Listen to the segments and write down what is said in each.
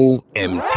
OMT.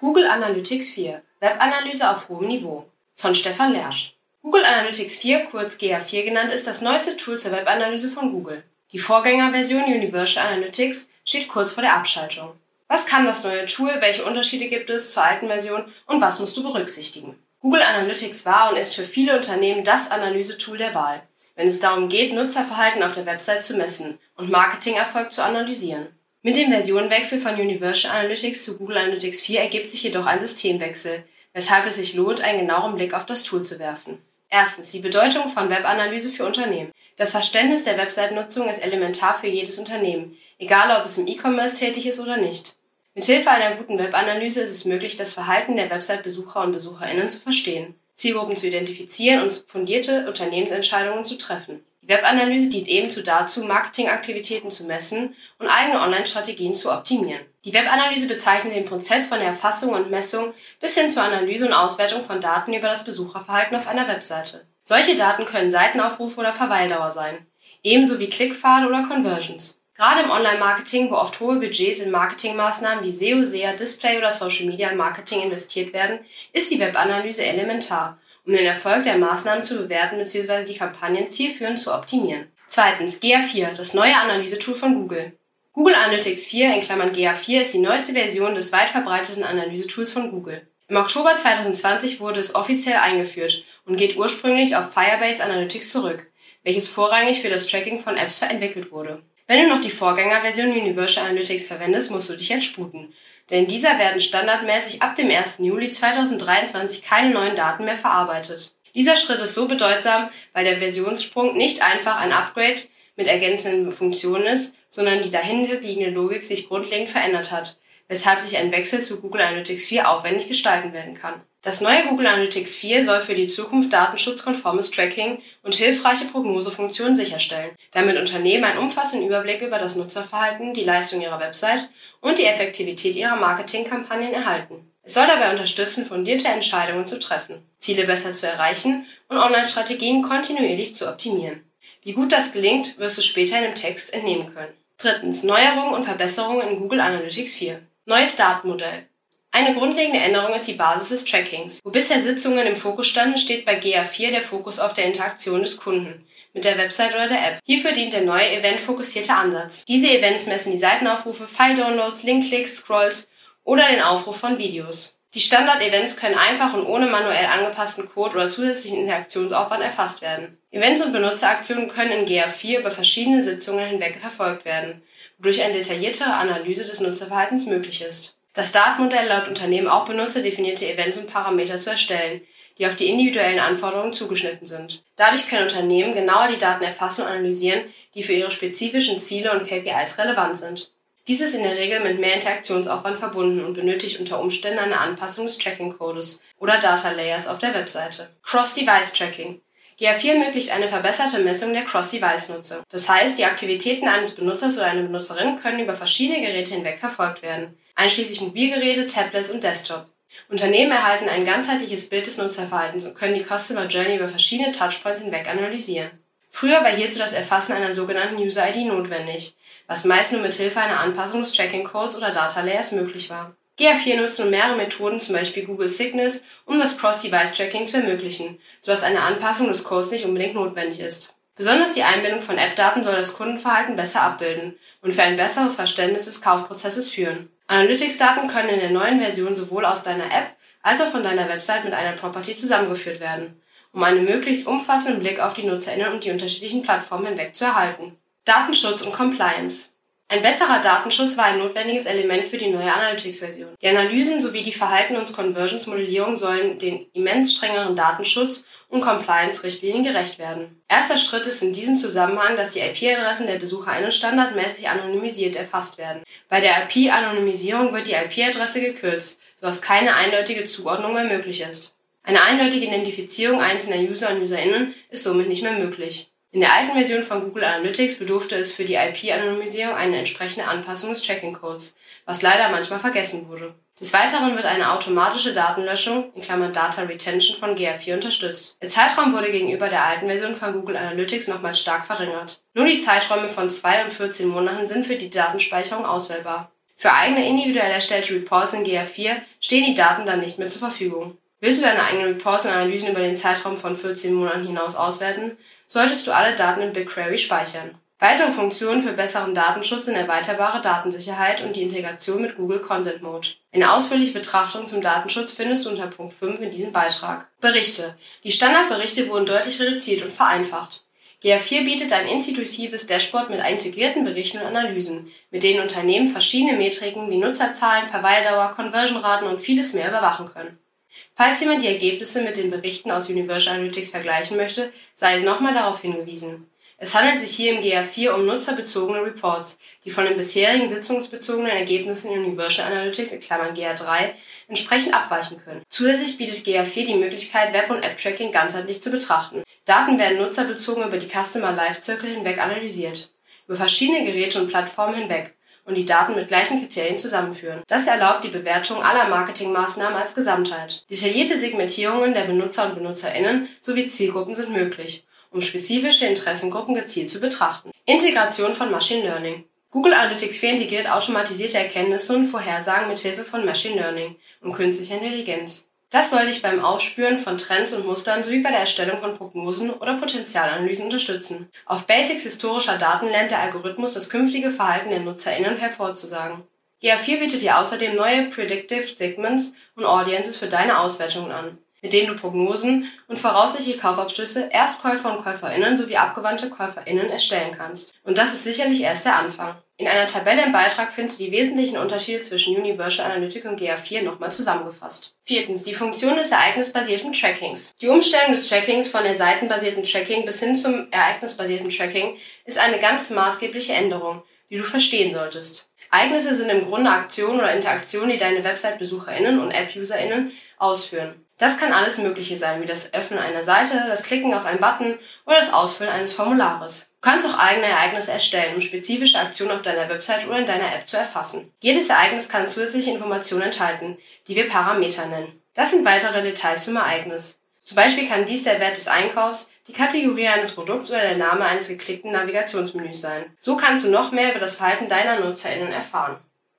Google Analytics 4. Webanalyse auf hohem Niveau. Von Stefan Lersch. Google Analytics 4, kurz GA4 genannt, ist das neueste Tool zur Webanalyse von Google. Die Vorgängerversion Universal Analytics steht kurz vor der Abschaltung. Was kann das neue Tool, welche Unterschiede gibt es zur alten Version und was musst du berücksichtigen? Google Analytics war und ist für viele Unternehmen das Analysetool der Wahl, wenn es darum geht, Nutzerverhalten auf der Website zu messen und Marketingerfolg zu analysieren. Mit dem Versionenwechsel von Universal Analytics zu Google Analytics 4 ergibt sich jedoch ein Systemwechsel, weshalb es sich lohnt, einen genaueren Blick auf das Tool zu werfen. Erstens die Bedeutung von Webanalyse für Unternehmen. Das Verständnis der Website-Nutzung ist elementar für jedes Unternehmen, egal ob es im E-Commerce tätig ist oder nicht. Mithilfe einer guten Webanalyse ist es möglich, das Verhalten der Website-Besucher und Besucherinnen zu verstehen, Zielgruppen zu identifizieren und fundierte Unternehmensentscheidungen zu treffen. Die Webanalyse dient ebenso dazu, Marketingaktivitäten zu messen und eigene Online-Strategien zu optimieren. Die Webanalyse bezeichnet den Prozess von der Erfassung und Messung bis hin zur Analyse und Auswertung von Daten über das Besucherverhalten auf einer Webseite. Solche Daten können Seitenaufrufe oder Verweildauer sein, ebenso wie Klickpfade oder Conversions. Gerade im Online-Marketing, wo oft hohe Budgets in Marketingmaßnahmen wie SEO, SEA, Display oder Social Media Marketing investiert werden, ist die Webanalyse elementar, um den Erfolg der Maßnahmen zu bewerten bzw. die Kampagnen zielführend zu optimieren. Zweitens, GA4, das neue Analysetool von Google. Google Analytics 4 in Klammern GA4 ist die neueste Version des weit verbreiteten Analysetools von Google. Im Oktober 2020 wurde es offiziell eingeführt und geht ursprünglich auf Firebase Analytics zurück, welches vorrangig für das Tracking von Apps entwickelt wurde. Wenn du noch die Vorgängerversion Universal Analytics verwendest, musst du dich jetzt sputen. Denn in dieser werden standardmäßig ab dem 1. Juli 2023 keine neuen Daten mehr verarbeitet. Dieser Schritt ist so bedeutsam, weil der Versionssprung nicht einfach ein Upgrade mit ergänzenden Funktionen ist, sondern die dahinterliegende Logik sich grundlegend verändert hat, weshalb sich ein Wechsel zu Google Analytics 4 aufwendig gestalten werden kann. Das neue Google Analytics 4 soll für die Zukunft datenschutzkonformes Tracking und hilfreiche Prognosefunktionen sicherstellen, damit Unternehmen einen umfassenden Überblick über das Nutzerverhalten, die Leistung ihrer Website und die Effektivität ihrer Marketingkampagnen erhalten. Es soll dabei unterstützen, fundierte Entscheidungen zu treffen, Ziele besser zu erreichen und Online-Strategien kontinuierlich zu optimieren. Wie gut das gelingt, wirst du später in dem Text entnehmen können. Drittens. Neuerungen und Verbesserungen in Google Analytics 4. Neues Datenmodell. Eine grundlegende Änderung ist die Basis des Trackings. Wo bisher Sitzungen im Fokus standen, steht bei GA4 der Fokus auf der Interaktion des Kunden mit der Website oder der App. Hierfür dient der neue eventfokussierte Ansatz. Diese Events messen die Seitenaufrufe, File-Downloads, Link-Klicks, Scrolls oder den Aufruf von Videos. Die Standard-Events können einfach und ohne manuell angepassten Code oder zusätzlichen Interaktionsaufwand erfasst werden. Events und Benutzeraktionen können in GA4 über verschiedene Sitzungen hinweg verfolgt werden, wodurch eine detailliertere Analyse des Nutzerverhaltens möglich ist. Das Datenmodell erlaubt Unternehmen auch benutzerdefinierte Events und Parameter zu erstellen, die auf die individuellen Anforderungen zugeschnitten sind. Dadurch können Unternehmen genauer die Daten erfassen und analysieren, die für ihre spezifischen Ziele und KPIs relevant sind. Dies ist in der Regel mit mehr Interaktionsaufwand verbunden und benötigt unter Umständen eine Anpassung des Tracking-Codes oder Data Layers auf der Webseite. Cross-Device-Tracking. GA4 ermöglicht eine verbesserte Messung der Cross-Device-Nutzung. Das heißt, die Aktivitäten eines Benutzers oder einer Benutzerin können über verschiedene Geräte hinweg verfolgt werden einschließlich Mobilgeräte, Tablets und Desktop. Unternehmen erhalten ein ganzheitliches Bild des Nutzerverhaltens und können die Customer Journey über verschiedene Touchpoints hinweg analysieren. Früher war hierzu das Erfassen einer sogenannten User ID notwendig, was meist nur mit Hilfe einer Anpassung des Tracking Codes oder Data Layers möglich war. GA4 nutzt nun mehrere Methoden, zum Beispiel Google Signals, um das Cross-Device-Tracking zu ermöglichen, sodass eine Anpassung des Codes nicht unbedingt notwendig ist. Besonders die Einbindung von App-Daten soll das Kundenverhalten besser abbilden und für ein besseres Verständnis des Kaufprozesses führen. Analytics-Daten können in der neuen Version sowohl aus deiner App als auch von deiner Website mit einer Property zusammengeführt werden, um einen möglichst umfassenden Blick auf die NutzerInnen und die unterschiedlichen Plattformen hinweg zu erhalten. Datenschutz und Compliance. Ein besserer Datenschutz war ein notwendiges Element für die neue Analytics-Version. Die Analysen sowie die Verhalten- und Conversions-Modellierung sollen den immens strengeren Datenschutz und Compliance-Richtlinien gerecht werden. Erster Schritt ist in diesem Zusammenhang, dass die IP-Adressen der BesucherInnen standardmäßig anonymisiert erfasst werden. Bei der IP-Anonymisierung wird die IP-Adresse gekürzt, sodass keine eindeutige Zuordnung mehr möglich ist. Eine eindeutige Identifizierung einzelner User und UserInnen ist somit nicht mehr möglich. In der alten Version von Google Analytics bedurfte es für die IP-Anonymisierung eine entsprechende Anpassung des Tracking-Codes, was leider manchmal vergessen wurde. Des Weiteren wird eine automatische Datenlöschung in Klammern (Data Retention) von GA4 unterstützt. Der Zeitraum wurde gegenüber der alten Version von Google Analytics nochmals stark verringert. Nur die Zeiträume von 2 und 14 Monaten sind für die Datenspeicherung auswählbar. Für eigene individuell erstellte Reports in GA4 stehen die Daten dann nicht mehr zur Verfügung. Willst du deine eigenen Reports und Analysen über den Zeitraum von 14 Monaten hinaus auswerten, solltest du alle Daten in BigQuery speichern. Weitere Funktionen für besseren Datenschutz sind erweiterbare Datensicherheit und die Integration mit Google Consent Mode. Eine ausführliche Betrachtung zum Datenschutz findest du unter Punkt 5 in diesem Beitrag. Berichte. Die Standardberichte wurden deutlich reduziert und vereinfacht. GA4 bietet ein intuitives Dashboard mit integrierten Berichten und Analysen, mit denen Unternehmen verschiedene Metriken wie Nutzerzahlen, Verweildauer, Conversionraten und vieles mehr überwachen können. Falls jemand die Ergebnisse mit den Berichten aus Universal Analytics vergleichen möchte, sei nochmal darauf hingewiesen. Es handelt sich hier im GA4 um nutzerbezogene Reports, die von den bisherigen sitzungsbezogenen Ergebnissen in Universal Analytics in Klammern GA3 entsprechend abweichen können. Zusätzlich bietet GA4 die Möglichkeit, Web- und App-Tracking ganzheitlich zu betrachten. Daten werden nutzerbezogen über die Customer Lifecycle hinweg analysiert, über verschiedene Geräte und Plattformen hinweg und die Daten mit gleichen Kriterien zusammenführen. Das erlaubt die Bewertung aller Marketingmaßnahmen als Gesamtheit. Detaillierte Segmentierungen der Benutzer und Benutzerinnen sowie Zielgruppen sind möglich um spezifische Interessengruppen gezielt zu betrachten. Integration von Machine Learning. Google Analytics 4 integriert automatisierte Erkenntnisse und Vorhersagen mit Hilfe von Machine Learning und künstlicher Intelligenz. Das soll dich beim Aufspüren von Trends und Mustern sowie bei der Erstellung von Prognosen oder Potenzialanalysen unterstützen. Auf Basics historischer Daten lernt der Algorithmus das künftige Verhalten der NutzerInnen hervorzusagen. GA4 bietet dir außerdem neue Predictive Segments und Audiences für deine Auswertungen an mit denen du Prognosen und voraussichtliche Kaufabschlüsse Erstkäufer und Käuferinnen sowie abgewandte Käuferinnen erstellen kannst. Und das ist sicherlich erst der Anfang. In einer Tabelle im Beitrag findest du die wesentlichen Unterschiede zwischen Universal Analytics und GA4 nochmal zusammengefasst. Viertens, die Funktion des ereignisbasierten Trackings. Die Umstellung des Trackings von der seitenbasierten Tracking bis hin zum ereignisbasierten Tracking ist eine ganz maßgebliche Änderung, die du verstehen solltest. Ereignisse sind im Grunde Aktionen oder Interaktionen, die deine Website-BesucherInnen und App-UserInnen ausführen. Das kann alles Mögliche sein, wie das Öffnen einer Seite, das Klicken auf einen Button oder das Ausfüllen eines Formulares. Du kannst auch eigene Ereignisse erstellen, um spezifische Aktionen auf deiner Website oder in deiner App zu erfassen. Jedes Ereignis kann zusätzliche Informationen enthalten, die wir Parameter nennen. Das sind weitere Details zum Ereignis. Zum Beispiel kann dies der Wert des Einkaufs, die Kategorie eines Produkts oder der Name eines geklickten Navigationsmenüs sein. So kannst du noch mehr über das Verhalten deiner NutzerInnen erfahren.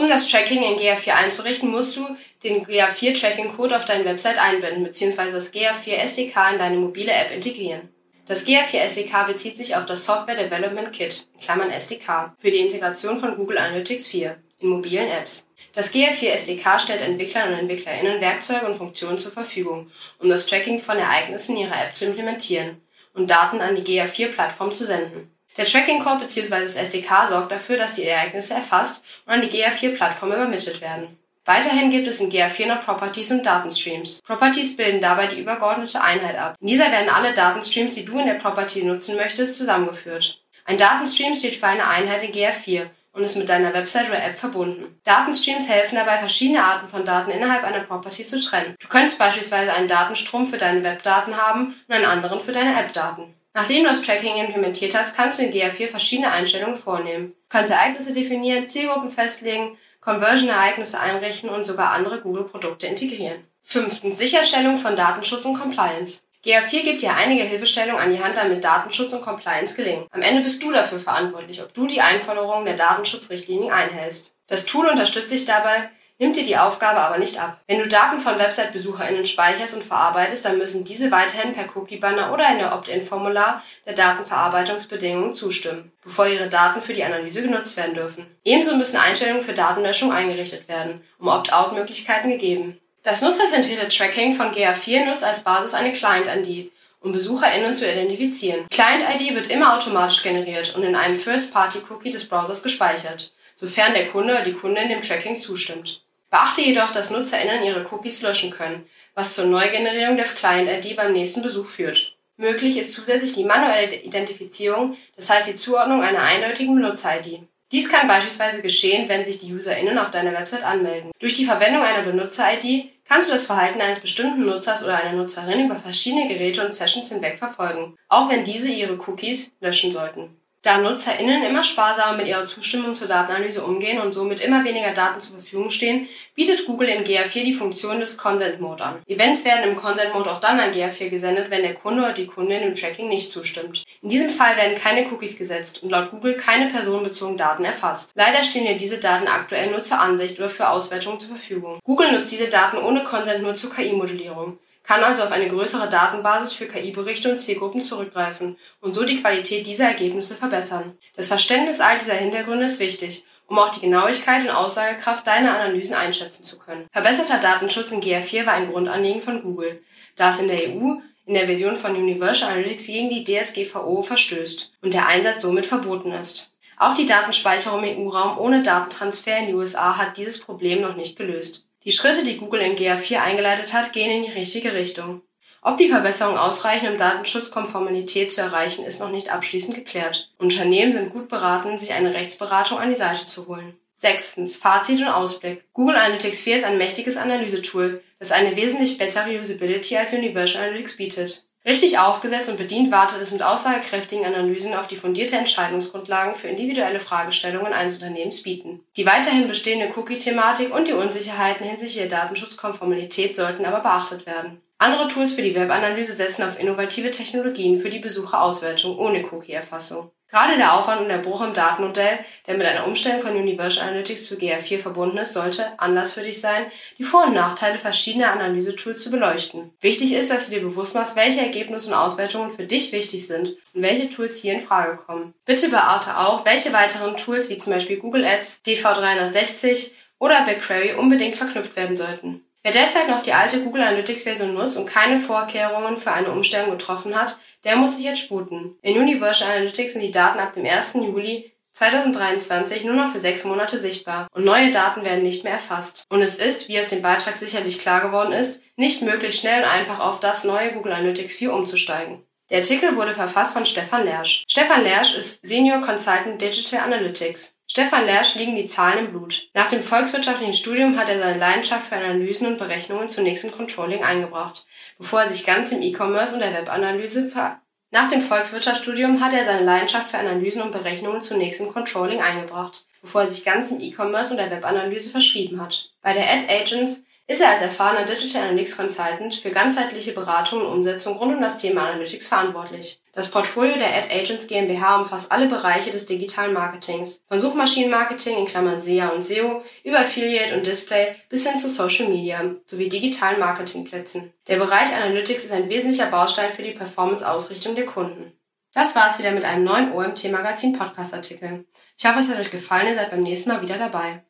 Um das Tracking in GA4 einzurichten, musst du den GA4 Tracking Code auf deine Website einbinden bzw. das GA4 SDK in deine mobile App integrieren. Das GA4 SDK bezieht sich auf das Software Development Kit Klammern (SDK) für die Integration von Google Analytics 4 in mobilen Apps. Das GA4 SDK stellt Entwicklern und EntwicklerInnen Werkzeuge und Funktionen zur Verfügung, um das Tracking von Ereignissen ihrer App zu implementieren und Daten an die GA4-Plattform zu senden. Der Tracking-Code bzw. das SDK sorgt dafür, dass die Ereignisse erfasst und an die GA4-Plattform übermittelt werden. Weiterhin gibt es in GA4 noch Properties und Datenstreams. Properties bilden dabei die übergeordnete Einheit ab. In dieser werden alle Datenstreams, die du in der Property nutzen möchtest, zusammengeführt. Ein Datenstream steht für eine Einheit in GA4 und ist mit deiner Website oder App verbunden. Datenstreams helfen dabei, verschiedene Arten von Daten innerhalb einer Property zu trennen. Du könntest beispielsweise einen Datenstrom für deine Webdaten haben und einen anderen für deine App-Daten. Nachdem du das Tracking implementiert hast, kannst du in GA4 verschiedene Einstellungen vornehmen. Du kannst Ereignisse definieren, Zielgruppen festlegen, Conversion-Ereignisse einrichten und sogar andere Google-Produkte integrieren. Fünftens. Sicherstellung von Datenschutz und Compliance. GA4 gibt dir einige Hilfestellungen an die Hand, damit Datenschutz und Compliance gelingen. Am Ende bist du dafür verantwortlich, ob du die Einforderungen der Datenschutzrichtlinien einhältst. Das Tool unterstützt dich dabei, nimmt dir die Aufgabe aber nicht ab. Wenn du Daten von Website-BesucherInnen speicherst und verarbeitest, dann müssen diese weiterhin per Cookie-Banner oder in der Opt-in-Formular der Datenverarbeitungsbedingungen zustimmen, bevor ihre Daten für die Analyse genutzt werden dürfen. Ebenso müssen Einstellungen für Datenlöschung eingerichtet werden, um Opt-out-Möglichkeiten gegeben. Das nutzerzentrierte Tracking von GA4 nutzt als Basis eine Client-ID, um BesucherInnen zu identifizieren. Client-ID wird immer automatisch generiert und in einem First-Party-Cookie des Browsers gespeichert, sofern der Kunde oder die Kundin dem Tracking zustimmt. Beachte jedoch, dass NutzerInnen ihre Cookies löschen können, was zur Neugenerierung der Client-ID beim nächsten Besuch führt. Möglich ist zusätzlich die manuelle Identifizierung, das heißt die Zuordnung einer eindeutigen Benutzer-ID. Dies kann beispielsweise geschehen, wenn sich die UserInnen auf deiner Website anmelden. Durch die Verwendung einer Benutzer-ID kannst du das Verhalten eines bestimmten Nutzers oder einer Nutzerin über verschiedene Geräte und Sessions hinweg verfolgen, auch wenn diese ihre Cookies löschen sollten. Da NutzerInnen immer sparsamer mit ihrer Zustimmung zur Datenanalyse umgehen und somit immer weniger Daten zur Verfügung stehen, bietet Google in GA4 die Funktion des Consent Mode an. Events werden im Consent Mode auch dann an GA4 gesendet, wenn der Kunde oder die Kundin im Tracking nicht zustimmt. In diesem Fall werden keine Cookies gesetzt und laut Google keine personenbezogenen Daten erfasst. Leider stehen dir diese Daten aktuell nur zur Ansicht oder für Auswertung zur Verfügung. Google nutzt diese Daten ohne Consent nur zur KI-Modellierung kann also auf eine größere Datenbasis für KI-Berichte und Zielgruppen zurückgreifen und so die Qualität dieser Ergebnisse verbessern. Das Verständnis all dieser Hintergründe ist wichtig, um auch die Genauigkeit und Aussagekraft deiner Analysen einschätzen zu können. Verbesserter Datenschutz in GA4 war ein Grundanliegen von Google, da es in der EU in der Version von Universal Analytics gegen die DSGVO verstößt und der Einsatz somit verboten ist. Auch die Datenspeicherung im EU-Raum ohne Datentransfer in die USA hat dieses Problem noch nicht gelöst. Die Schritte, die Google in GA4 eingeleitet hat, gehen in die richtige Richtung. Ob die Verbesserungen ausreichen, um Datenschutzkonformität zu erreichen, ist noch nicht abschließend geklärt. Unternehmen sind gut beraten, sich eine Rechtsberatung an die Seite zu holen. Sechstens. Fazit und Ausblick. Google Analytics 4 ist ein mächtiges Analysetool, das eine wesentlich bessere Usability als Universal Analytics bietet. Richtig aufgesetzt und bedient wartet es mit aussagekräftigen Analysen auf die fundierte Entscheidungsgrundlagen für individuelle Fragestellungen eines Unternehmens bieten. Die weiterhin bestehende Cookie-Thematik und die Unsicherheiten hinsichtlich der Datenschutzkonformität sollten aber beachtet werden. Andere Tools für die Webanalyse setzen auf innovative Technologien für die Besucherauswertung ohne Cookie-Erfassung. Gerade der Aufwand und der Bruch im Datenmodell, der mit einer Umstellung von Universal Analytics zu GA4 verbunden ist, sollte Anlass für dich sein, die Vor- und Nachteile verschiedener Analysetools zu beleuchten. Wichtig ist, dass du dir bewusst machst, welche Ergebnisse und Auswertungen für dich wichtig sind und welche Tools hier in Frage kommen. Bitte beachte auch, welche weiteren Tools wie zum Beispiel Google Ads, DV360 oder BigQuery unbedingt verknüpft werden sollten. Wer derzeit noch die alte Google Analytics Version nutzt und keine Vorkehrungen für eine Umstellung getroffen hat, der muss sich jetzt sputen. In Universal Analytics sind die Daten ab dem 1. Juli 2023 nur noch für sechs Monate sichtbar und neue Daten werden nicht mehr erfasst. Und es ist, wie aus dem Beitrag sicherlich klar geworden ist, nicht möglich, schnell und einfach auf das neue Google Analytics 4 umzusteigen. Der Artikel wurde verfasst von Stefan Lersch. Stefan Lersch ist Senior Consultant Digital Analytics. Stefan Lersch liegen die Zahlen im Blut. Nach dem volkswirtschaftlichen Studium hat er seine Leidenschaft für Analysen und Berechnungen zunächst im Controlling eingebracht, bevor er sich ganz im E-Commerce und der Webanalyse ver Nach dem Volkswirtschaftsstudium hat er seine Leidenschaft für Analysen und Berechnungen zunächst im Controlling eingebracht, bevor er sich ganz im E-Commerce und der Webanalyse verschrieben hat. Bei der Ad Agents ist er als erfahrener Digital Analytics Consultant für ganzheitliche Beratung und Umsetzung rund um das Thema Analytics verantwortlich. Das Portfolio der Ad Agents GmbH umfasst alle Bereiche des digitalen Marketings, von Suchmaschinenmarketing in Klammern SEA und SEO über Affiliate und Display bis hin zu Social Media sowie digitalen Marketingplätzen. Der Bereich Analytics ist ein wesentlicher Baustein für die Performance-Ausrichtung der Kunden. Das war's wieder mit einem neuen OMT Magazin Podcast Artikel. Ich hoffe, es hat euch gefallen, ihr seid beim nächsten Mal wieder dabei.